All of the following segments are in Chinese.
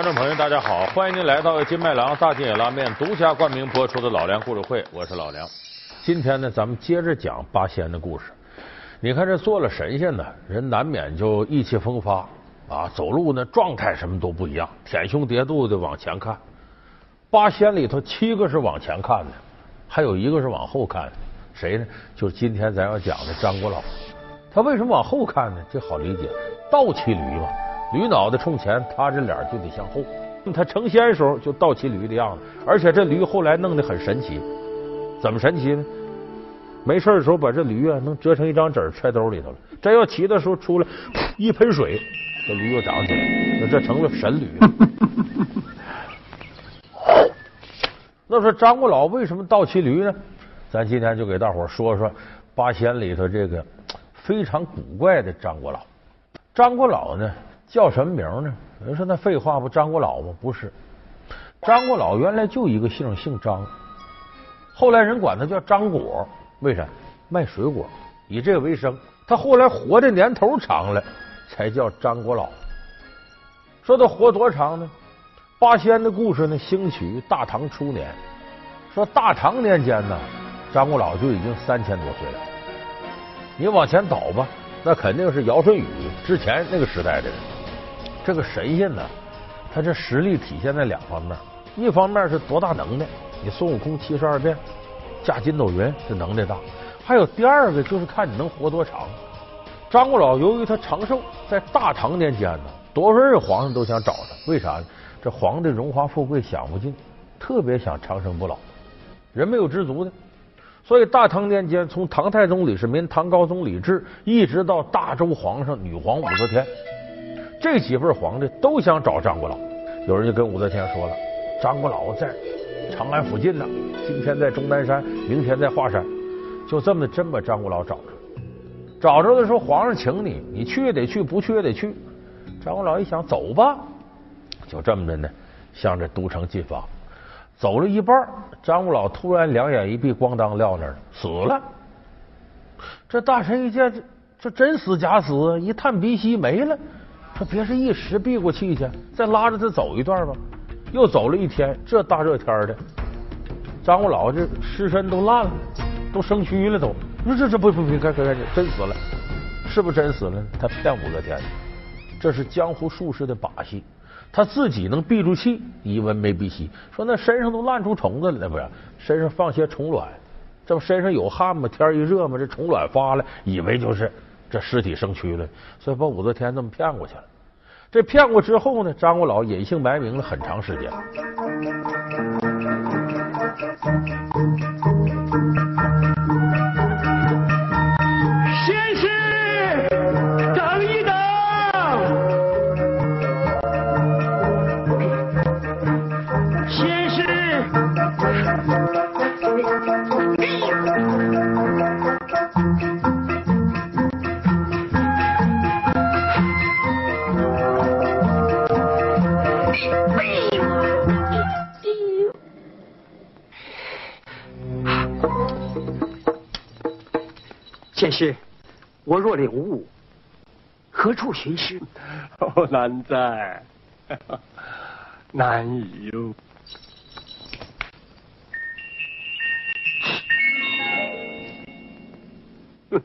观众朋友，大家好，欢迎您来到金麦郎大金野拉面独家冠名播出的《老梁故事会》，我是老梁。今天呢，咱们接着讲八仙的故事。你看这做了神仙呢，人难免就意气风发啊，走路呢状态什么都不一样，舔胸叠肚的往前看。八仙里头七个是往前看的，还有一个是往后看的，谁呢？就是今天咱要讲的张国老。他为什么往后看呢？这好理解，倒骑驴嘛。驴脑袋冲前，他这脸就得向后。他成仙时候就倒骑驴的样子，而且这驴后来弄得很神奇。怎么神奇呢？没事的时候把这驴啊能折成一张纸揣兜里头了。真要骑的时候出来，一喷水，这驴又长起来，那这成了神驴。那说张国老为什么倒骑驴呢？咱今天就给大伙说说八仙里头这个非常古怪的张国老。张国老呢？叫什么名呢？有人说那废话不张国老吗？不是，张国老原来就一个姓，姓张。后来人管他叫张果，为啥？卖水果，以这个为生。他后来活的年头长了，才叫张国老。说他活多长呢？八仙的故事呢，兴起于大唐初年。说大唐年间呢，张国老就已经三千多岁了。你往前倒吧，那肯定是尧舜禹之前那个时代的人。这个神仙呢，他这实力体现在两方面，一方面是多大能耐，你孙悟空七十二变驾筋斗云这能耐大；还有第二个就是看你能活多长。张国老由于他长寿，在大唐年间呢，多少任皇上都想找他，为啥呢？这皇帝荣华富贵享不尽，特别想长生不老，人没有知足的。所以大唐年间，从唐太宗李世民、唐高宗李治，一直到大周皇上女皇武则天。这几份皇帝都想找张国老，有人就跟武则天说了：“张国老在长安附近呢，今天在终南山，明天在华山。”就这么真把张国老找着。找着的时候，皇上请你，你去也得去，不去也得去。张国老一想，走吧，就这么的呢，向这都城进发。走了一半，张国老突然两眼一闭，咣当撂那儿了，死了。这大臣一见，这这真死假死？一探鼻息，没了。他别是一时闭过气去，再拉着他走一段吧。又走了一天，这大热天的，张国老这尸身都烂了，都生蛆了，都。说这这不不不，该该该，真死了，是不是真死了？他骗武则天，这是江湖术士的把戏。他自己能闭住气，一闻没闭息，说那身上都烂出虫子了，那不是？身上放些虫卵，这不身上有汗吗？天一热吗？这虫卵发了，以为就是这尸体生蛆了，所以把武则天这么骗过去了。这骗过之后呢，张国老隐姓埋名了很长时间。剑师，我若领悟，何处寻师？哦，难在，难以哟。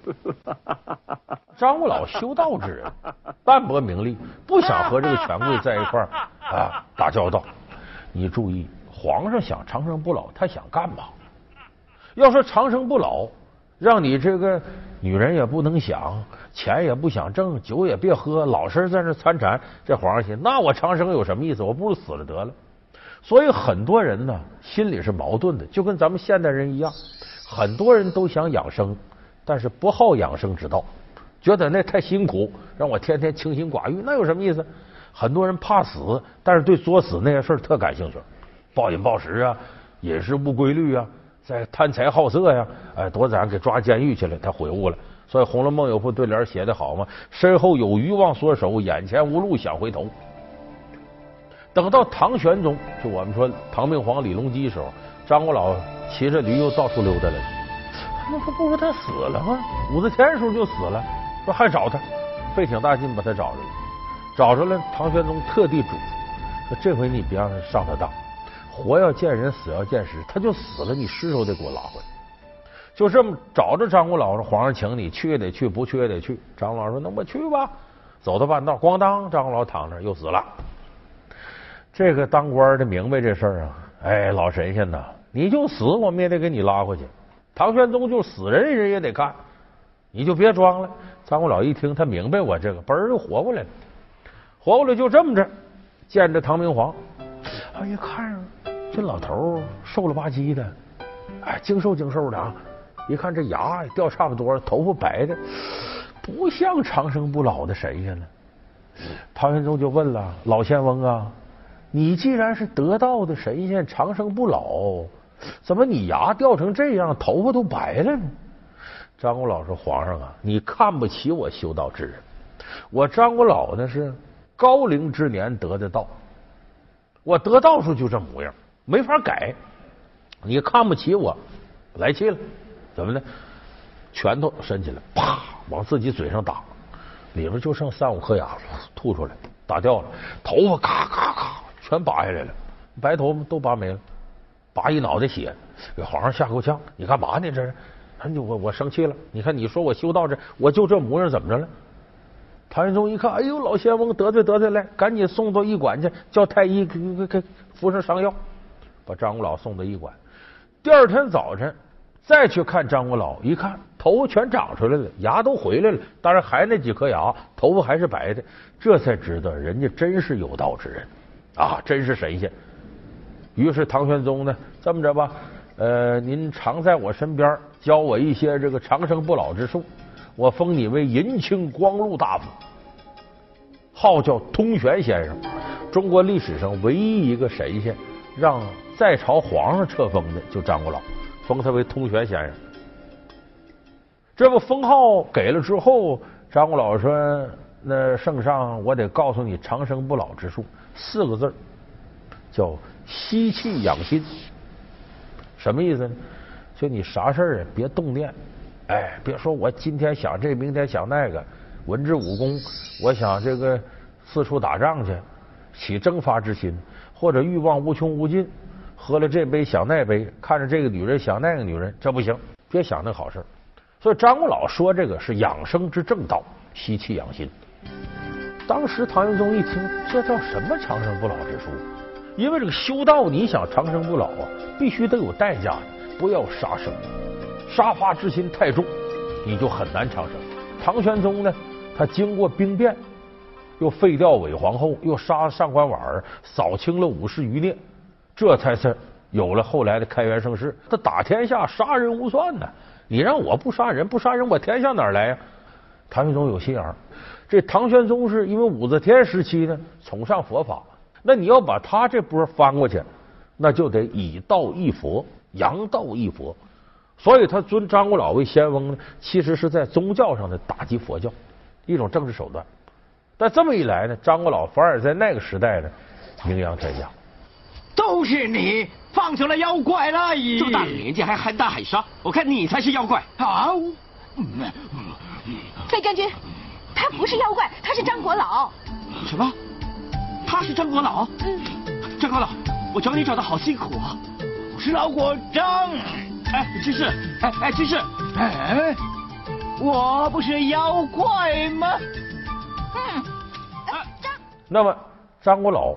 张五老修道之人，淡泊名利，不想和这个权贵在一块儿 啊打交道。你注意，皇上想长生不老，他想干嘛？要说长生不老。让你这个女人也不能想，钱也不想挣，酒也别喝，老是在那参禅。这皇上心，那我长生有什么意思？我不如死了得了。所以很多人呢，心里是矛盾的，就跟咱们现代人一样，很多人都想养生，但是不好养生之道，觉得那太辛苦，让我天天清心寡欲，那有什么意思？很多人怕死，但是对作死那些事儿特感兴趣，暴饮暴食啊，饮食不规律啊。在贪财好色呀，哎，多咱给抓监狱去了，他悔悟了。所以《红楼梦》有副对联写的好嘛：“身后有余忘缩手，眼前无路想回头。”等到唐玄宗，就我们说唐明皇李隆基时候，张国老骑着驴又到处溜达了。他们说：“不说他死了吗？武则天时候就死了，说还找他，费挺大劲把他找着了。找着了，唐玄宗特地嘱咐说这回你别让他上他当，活要见人，死要见尸，他就死了，你尸首得给我拉回来。就这么找着张国老：“皇上请你去也得去，不去也得去。”张国老说：“那我去吧。”走到半道，咣当，张国老躺那又死了。这个当官的明白这事啊，哎，老神仙呐，你就死，我们也得给你拉回去。唐玄宗就死人，人也得干，你就别装了。张国老一听，他明白我这个，嘣儿就活过来了，活过来就这么着，见着唐明皇，哎呀，看这老头瘦了吧唧的，哎，精瘦精瘦的啊。一看这牙掉差不多了，头发白的，不像长生不老的神仙了。唐玄宗就问了：“老仙翁啊，你既然是得道的神仙，长生不老，怎么你牙掉成这样，头发都白了呢？”张国老说：“皇上啊，你看不起我修道之人。我张国老呢是高龄之年得的道，我得道时候就这模样，没法改。你看不起我，来气了。”怎么呢？拳头伸起来，啪，往自己嘴上打，里边就剩三五颗牙了，吐出来，打掉了。头发咔咔咔，全拔下来了，白头发都拔没了，拔一脑袋血，给皇上吓够呛。你干嘛呢？这是？你我我生气了。你看，你说我修道这，我就这模样，怎么着了？唐玄宗一看，哎呦，老仙翁得罪得罪来，赶紧送到驿馆去，叫太医给给给敷上伤药，把张国老送到医馆。第二天早晨。再去看张国老，一看头发全长出来了，牙都回来了，当然还那几颗牙，头发还是白的，这才知道人家真是有道之人啊，真是神仙。于是唐玄宗呢，这么着吧，呃，您常在我身边教我一些这个长生不老之术，我封你为银青光禄大夫，号叫通玄先生。中国历史上唯一一个神仙让在朝皇上册封的，就张国老。封他为通玄先生，这不封号给了之后，张国老说：“那圣上，我得告诉你长生不老之术，四个字叫吸气养心。什么意思呢？就你啥事儿别动念，哎，别说我今天想这，明天想那个，文治武功，我想这个四处打仗去，起征发之心，或者欲望无穷无尽。”喝了这杯想那杯，看着这个女人想那个女人，这不行，别想那好事。所以张国老说这个是养生之正道，吸气养心。当时唐玄宗一听，这叫什么长生不老之术？因为这个修道，你想长生不老啊，必须得有代价，不要杀生，杀伐之心太重，你就很难长生。唐玄宗呢，他经过兵变，又废掉韦皇后，又杀上官婉儿，扫清了武士余孽。这才是有了后来的开元盛世。他打天下，杀人无算呢。你让我不杀人，不杀人，我天下哪来呀？唐玄宗有心眼儿。这唐玄宗是因为武则天时期呢，崇尚佛法。那你要把他这波翻过去，那就得以道易佛，扬道易佛。所以他尊张国老为仙翁呢，其实是在宗教上的打击佛教，一种政治手段。但这么一来呢，张国老反而在那个时代呢，名扬天下。都是你放出了妖怪了！这么大的年纪还喊打喊杀，我看你才是妖怪啊！费将军，他不是妖怪，他是张国老。什么？他是张国老？嗯。张国老，我找你找的好辛苦啊！我是老国张。哎，居士，哎哎，居士，哎，我不是妖怪吗？嗯。啊张。那么，张国老。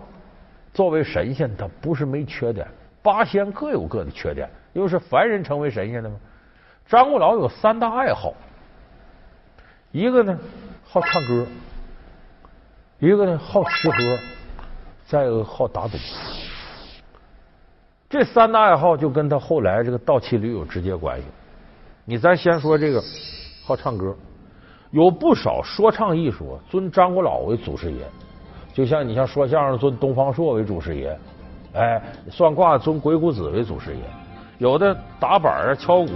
作为神仙，他不是没缺点。八仙各有各的缺点，又是凡人成为神仙的吗？张果老有三大爱好，一个呢好唱歌，一个呢好吃喝，再一个好打赌。这三大爱好就跟他后来这个倒骑驴有直接关系。你咱先说这个好唱歌，有不少说唱艺术尊张国老为祖师爷。就像你像说相声尊东方朔为祖师爷，哎，算卦尊鬼谷子为祖师爷，有的打板啊敲鼓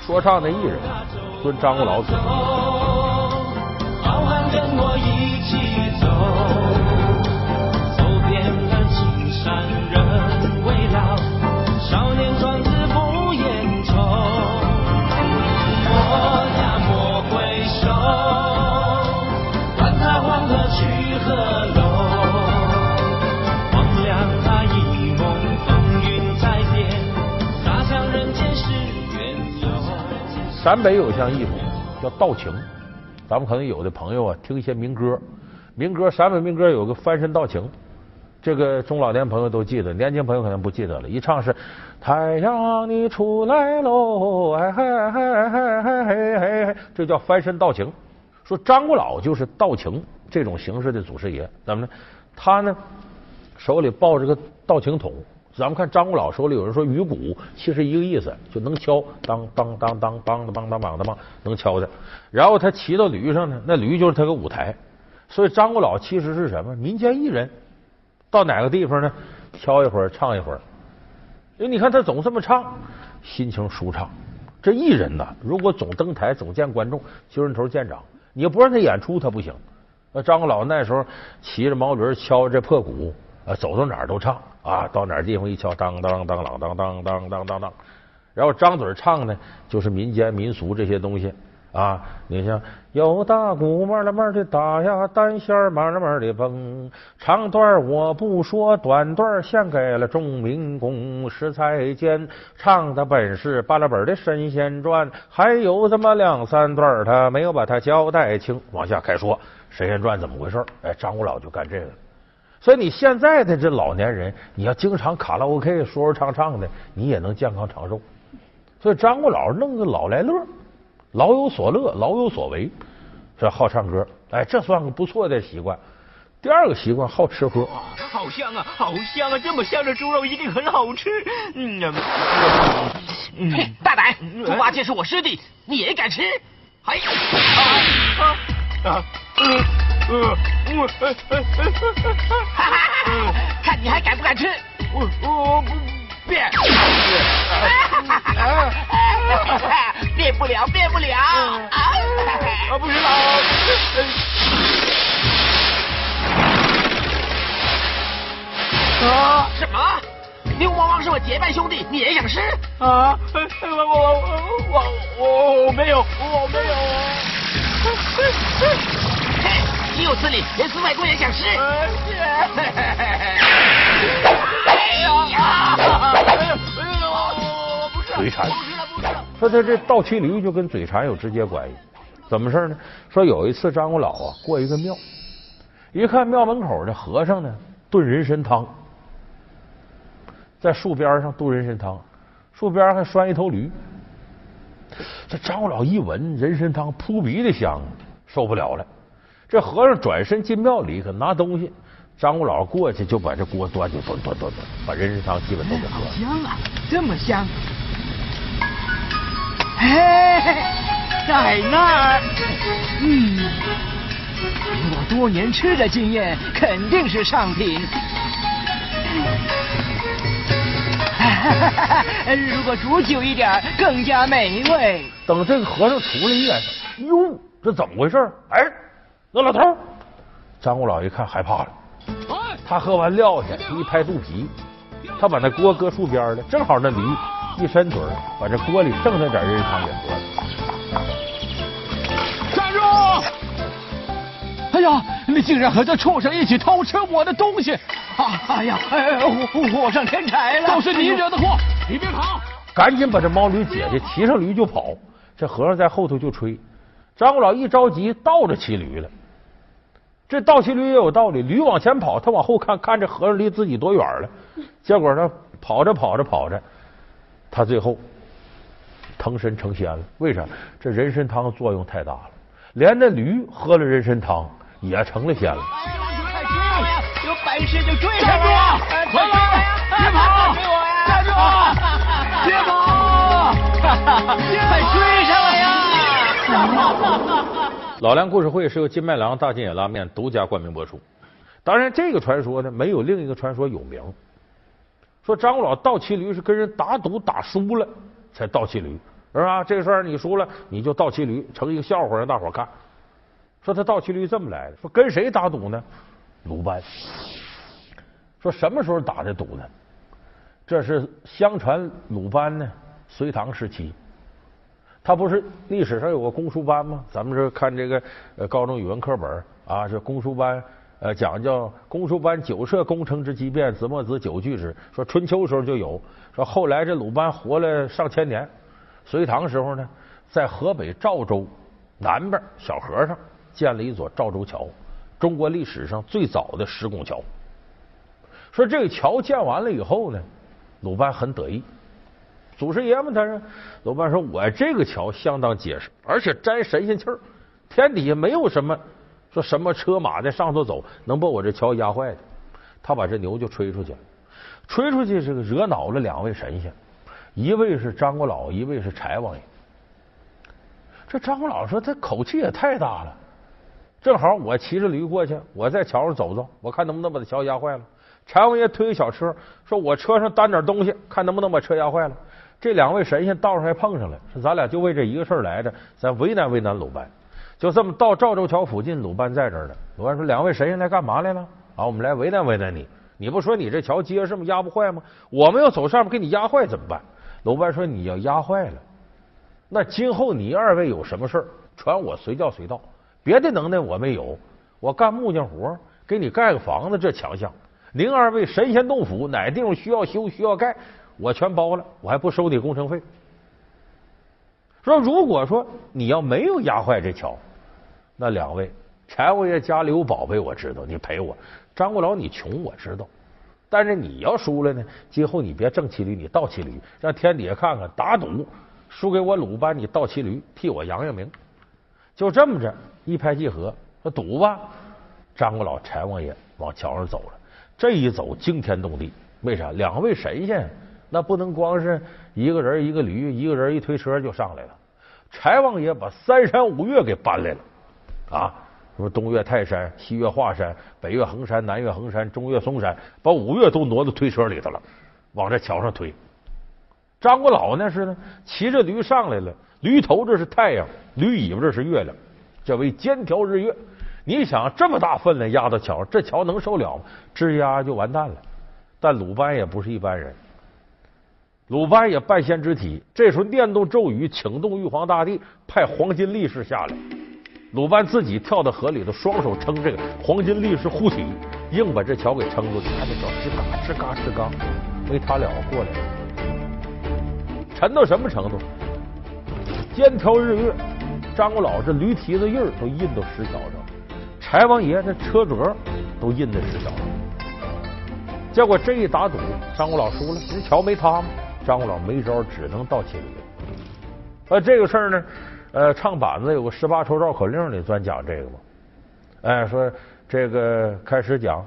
说唱的艺人尊张国老祖。陕北有一项艺术叫道情，咱们可能有的朋友啊听一些民歌，民歌陕北民歌有个翻身道情，这个中老年朋友都记得，年轻朋友可能不记得了。一唱是太阳你出来喽，哎嗨嗨嗨嗨嘿嘿嘿，这叫翻身道情。说张国老就是道情这种形式的祖师爷，怎么呢？他呢手里抱着个道情筒。咱们看张国老手里有人说鱼鼓，其实一个意思，就能敲，当当当当梆的梆当梆的梆，能敲的。然后他骑到驴上呢，那驴就是他个舞台。所以张国老其实是什么？民间艺人，到哪个地方呢，敲一会儿，唱一会儿。因为你看他总这么唱，心情舒畅。这艺人呐，如果总登台，总见观众，揪人头见长，你要不让他演出，他不行。那张国老那时候骑着毛驴，敲这破鼓。啊，走到哪儿都唱啊，到哪儿地方一敲，当当当啷当当当当当当，然后张嘴唱呢，就是民间民俗这些东西啊。你像有大鼓慢了慢的打呀，单弦慢了慢的蹦，长段我不说，短段献给了众民工。石才间唱的本是巴拉本的神仙传，还有这么两三段他没有把它交代清。往下开说神仙传怎么回事？哎，张五老就干这个。所以你现在的这老年人，你要经常卡拉 OK 说说唱唱的，你也能健康长寿。所以张国老弄个老来乐，老有所乐，老有所为，这好唱歌，哎，这算个不错的习惯。第二个习惯好吃喝，好香啊，好香啊，这么香的猪肉一定很好吃。嗯，嗯，大胆，猪八戒是我师弟，你也敢吃？哎，啊啊，嗯。呃，我，哈哈，看你还敢不敢吃？我我不变，变不了，变不了，啊，不知道。啊？什么？牛魔王是我结拜兄弟，你也想吃？啊？我我我我我没有，我没有。岂有此理！连死外公也想吃。哎呀！嘴馋。说他这倒骑驴就跟嘴馋有直接关系。怎么事呢？说有一次张国老啊过一个庙，一看庙门口的和尚呢炖人参汤，在树边上炖人参汤，树边还拴一头驴。这张国老一闻人参汤扑鼻的香，受不了了。这和尚转身进庙里，可拿东西。张五老过去就把这锅端就端端端端，把人参汤基本都给喝了。香啊，这么香！哎，在那儿，嗯，凭我多年吃的经验，肯定是上品。如果煮久一点，更加美味。等这个和尚出来一眼，哟，这怎么回事？哎。那老头，张五老一看害怕了，他喝完撂下，一拍肚皮，他把那锅搁树边了，正好那驴一伸腿，把这锅里剩下点人参汤给喝了。站住！哎呀，你竟然和这畜生一起偷吃我的东西！啊，哎呀，哎，火火上添柴了！都是你惹的祸，你别跑！赶紧把这毛驴解下，骑上驴就跑。这和尚在后头就吹。张五老一着急，倒着骑驴了。这倒骑驴也有道理，驴往前跑，他往后看，看这和尚离自己多远了。结果呢，跑着跑着跑着，他最后腾身成仙了。为啥？这人参汤作用太大了，连那驴喝了人参汤也成了仙了。有本事就追上我！快来！别跑！站住！别跑！快追上来呀！老梁故事会是由金麦郎大金野拉面独家冠名播出。当然，这个传说呢，没有另一个传说有名。说张国老倒骑驴是跟人打赌打输了才倒骑驴，是吧？这个事儿你输了，你就倒骑驴，成一个笑话让大伙看。说他倒骑驴这么来的，说跟谁打赌呢？鲁班。说什么时候打的赌呢？这是相传鲁班呢，隋唐时期。他不是历史上有个公输班吗？咱们这看这个呃高中语文课本啊，这公输班呃讲叫公输班九社攻城之机变，子墨子九句之。说春秋时候就有，说后来这鲁班活了上千年，隋唐时候呢，在河北赵州南边小河上建了一座赵州桥，中国历史上最早的石拱桥。说这个桥建完了以后呢，鲁班很得意。祖师爷们，他说，鲁班说：“我这个桥相当结实，而且沾神仙气儿，天底下没有什么说什么车马在上头走能把我这桥压坏的。”他把这牛就吹出去了，吹出去这个惹恼了两位神仙，一位是张国老，一位是柴王爷。这张国老说：“他口气也太大了，正好我骑着驴过去，我在桥上走走，我看能不能把这桥压坏了。”柴王爷推个小车，说：“我车上担点东西，看能不能把车压坏了。”这两位神仙道上还碰上了，说咱俩就为这一个事儿来着，咱为难为难鲁班。就这么到赵州桥附近，鲁班在这儿呢。鲁班说：“两位神仙来干嘛来了？啊，我们来为难为难你。你不说你这桥结实吗？压不坏吗？我们要走上面给你压坏怎么办？”鲁班说：“你要压坏了，那今后你二位有什么事儿，传我随叫随到。别的能耐我没有，我干木匠活，给你盖个房子这强项。您二位神仙洞府，哪地方需要修需要盖？”我全包了，我还不收你工程费。说如果说你要没有压坏这桥，那两位柴王爷家里有宝贝，我知道你赔我。张国老你穷我知道，但是你要输了呢，今后你别正骑驴，你倒骑驴，让天底下看看打赌输给我鲁班，你倒骑驴替我扬扬名。就这么着一拍即合，说赌吧。张国老、柴王爷往桥上走了，这一走惊天动地，为啥？两位神仙。那不能光是一个人一个驴，一个人一推车就上来了。柴王爷把三山五岳给搬来了啊！什么东岳泰山、西岳华山、北岳衡山、南岳衡山、中岳嵩山，把五岳都挪到推车里头了，往这桥上推。张国老那是呢，骑着驴上来了，驴头这是太阳，驴尾巴这是月亮，这为肩挑日月。你想这么大分量压到桥，这桥能受了吗？吱呀就完蛋了。但鲁班也不是一般人。鲁班也半仙之体，这时候念动咒语，请动玉皇大帝，派黄金力士下来。鲁班自己跳到河里头，双手撑这个黄金力士护体，硬把这桥给撑住。看这脚吱嘎吱嘎吱嘎，没他了过来了，沉到什么程度？肩挑日月，张国老这驴蹄子印儿都印到石桥上，柴王爷那车辙都印在石桥上。结果这一打赌，张国老输了，这桥没塌吗？张国老没招，只能倒骑驴。呃，这个事儿呢，呃，唱板子有个十八抽绕口令里专讲这个嘛。哎，说这个开始讲，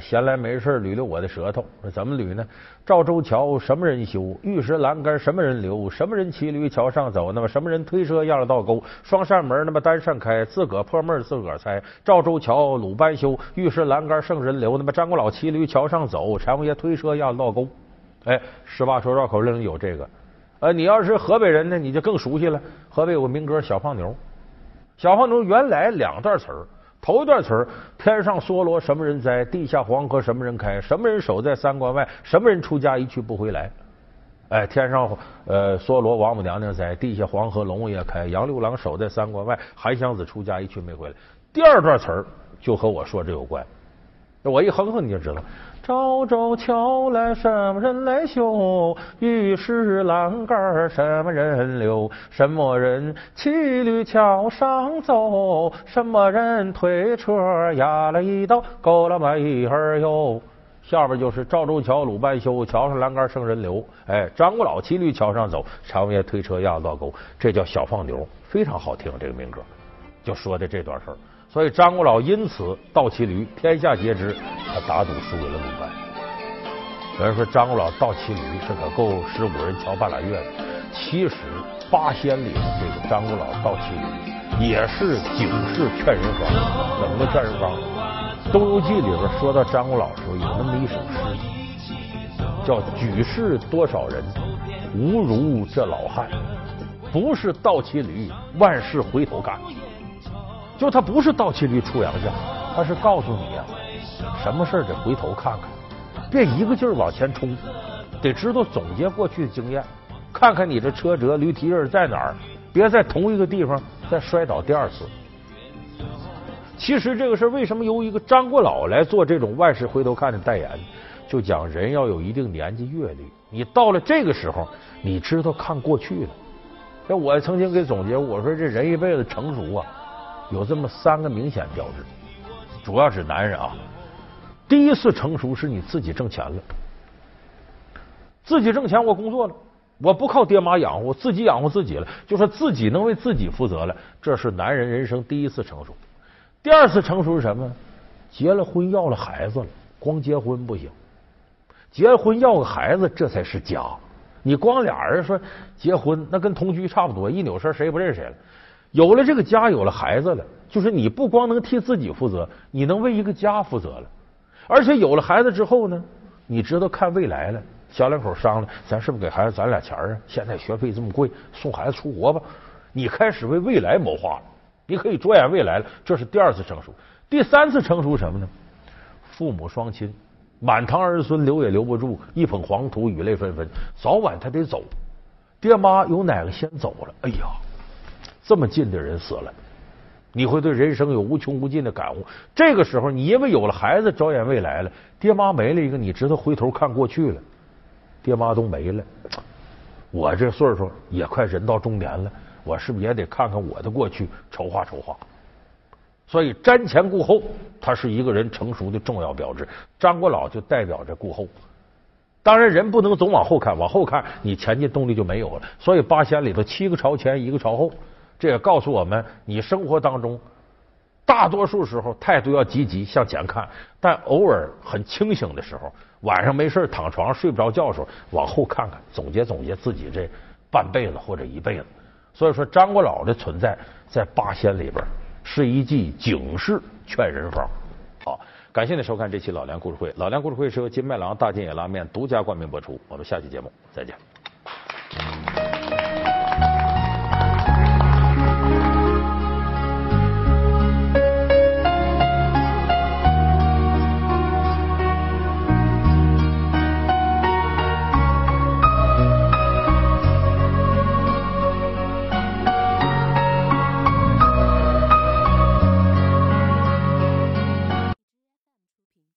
闲来没事捋捋我的舌头。说怎么捋呢？赵州桥什么人修？玉石栏杆什么人留？什么人骑驴桥上走？那么什么人推车压了倒钩？双扇门那么单扇开，自个破闷自个猜。赵州桥鲁班修，玉石栏杆圣人留。那么张国老骑驴桥上走，柴王爷推车压了倒钩。哎，十八说绕口令有这个，呃，你要是河北人呢，你就更熟悉了。河北有个民歌《小胖牛》，小胖牛原来两段词儿，头一段词儿：天上梭罗什么人栽？地下黄河什么人开？什么人守在三关外？什么人出家一去不回来？哎，天上呃梭罗王母娘娘在，地下黄河龙王爷开，杨六郎守在三关外，韩湘子出家一去没回来。第二段词儿就和我说这有关，我一哼哼你就知道。赵州桥来什么人来修？玉石栏杆什么人留？什么人骑驴桥上走？什么人推车压了一道勾了没儿哟？下边就是赵州桥鲁班修，桥上栏杆生人流。哎，张国老骑驴桥上走，柴王爷推车压到沟，这叫小放牛，非常好听这个民歌，就说的这段事儿。所以张国老因此倒骑驴，天下皆知，他打赌输给了鲁班。有人说张国老倒骑驴是可够十五人瞧半拉月的。其实八仙里的这个张国老倒骑驴也是警示劝人方。怎么个劝人方？《东游记》里边说到张国老的时候，有那么一首诗，叫“举世多少人，无如这老汉。不是倒骑驴，万事回头看。”就他不是倒骑驴出洋相，他是告诉你呀，什么事得回头看看，别一个劲儿往前冲，得知道总结过去的经验，看看你的车辙驴蹄印在哪儿，别在同一个地方再摔倒第二次。其实这个事儿为什么由一个张国老来做这种万事回头看的代言？就讲人要有一定年纪阅历，你到了这个时候，你知道看过去了。那我曾经给总结，我说这人一辈子成熟啊，有这么三个明显标志，主要是男人啊。第一次成熟是你自己挣钱了，自己挣钱，我工作了，我不靠爹妈养活，我自己养活自己了，就说自己能为自己负责了，这是男人人生第一次成熟。第二次成熟是什么？结了婚要了孩子了，光结婚不行，结了婚要个孩子，这才是家。你光俩人说结婚，那跟同居差不多，一扭身谁也不认识谁了。有了这个家，有了孩子了，就是你不光能替自己负责，你能为一个家负责了。而且有了孩子之后呢，你知道看未来了。小两口商量，咱是不是给孩子攒俩钱啊？现在学费这么贵，送孩子出国吧。你开始为未来谋划了，你可以着眼未来了。这是第二次成熟。第三次成熟什么呢？父母双亲，满堂儿孙留也留不住，一捧黄土雨泪纷纷，早晚他得走。爹妈有哪个先走了？哎呀，这么近的人死了。你会对人生有无穷无尽的感悟。这个时候，你因为有了孩子，着眼未来了，爹妈没了一个，你知道回头看过去了，爹妈都没了。我这岁数也快人到中年了，我是不是也得看看我的过去，筹划筹划？所以瞻前顾后，它是一个人成熟的重要标志。张国老就代表着顾后。当然，人不能总往后看，往后看你前进动力就没有了。所以八仙里头七个朝前，一个朝后。这也告诉我们，你生活当中大多数时候态度要积极向前看，但偶尔很清醒的时候，晚上没事躺床上睡不着觉的时候，往后看看，总结总结自己这半辈子或者一辈子。所以说，张国老的存在在八仙里边是一剂警示劝人方。好，感谢您收看这期老梁故事会。老梁故事会是由金麦郎大金野拉面独家冠名播出。我们下期节目再见。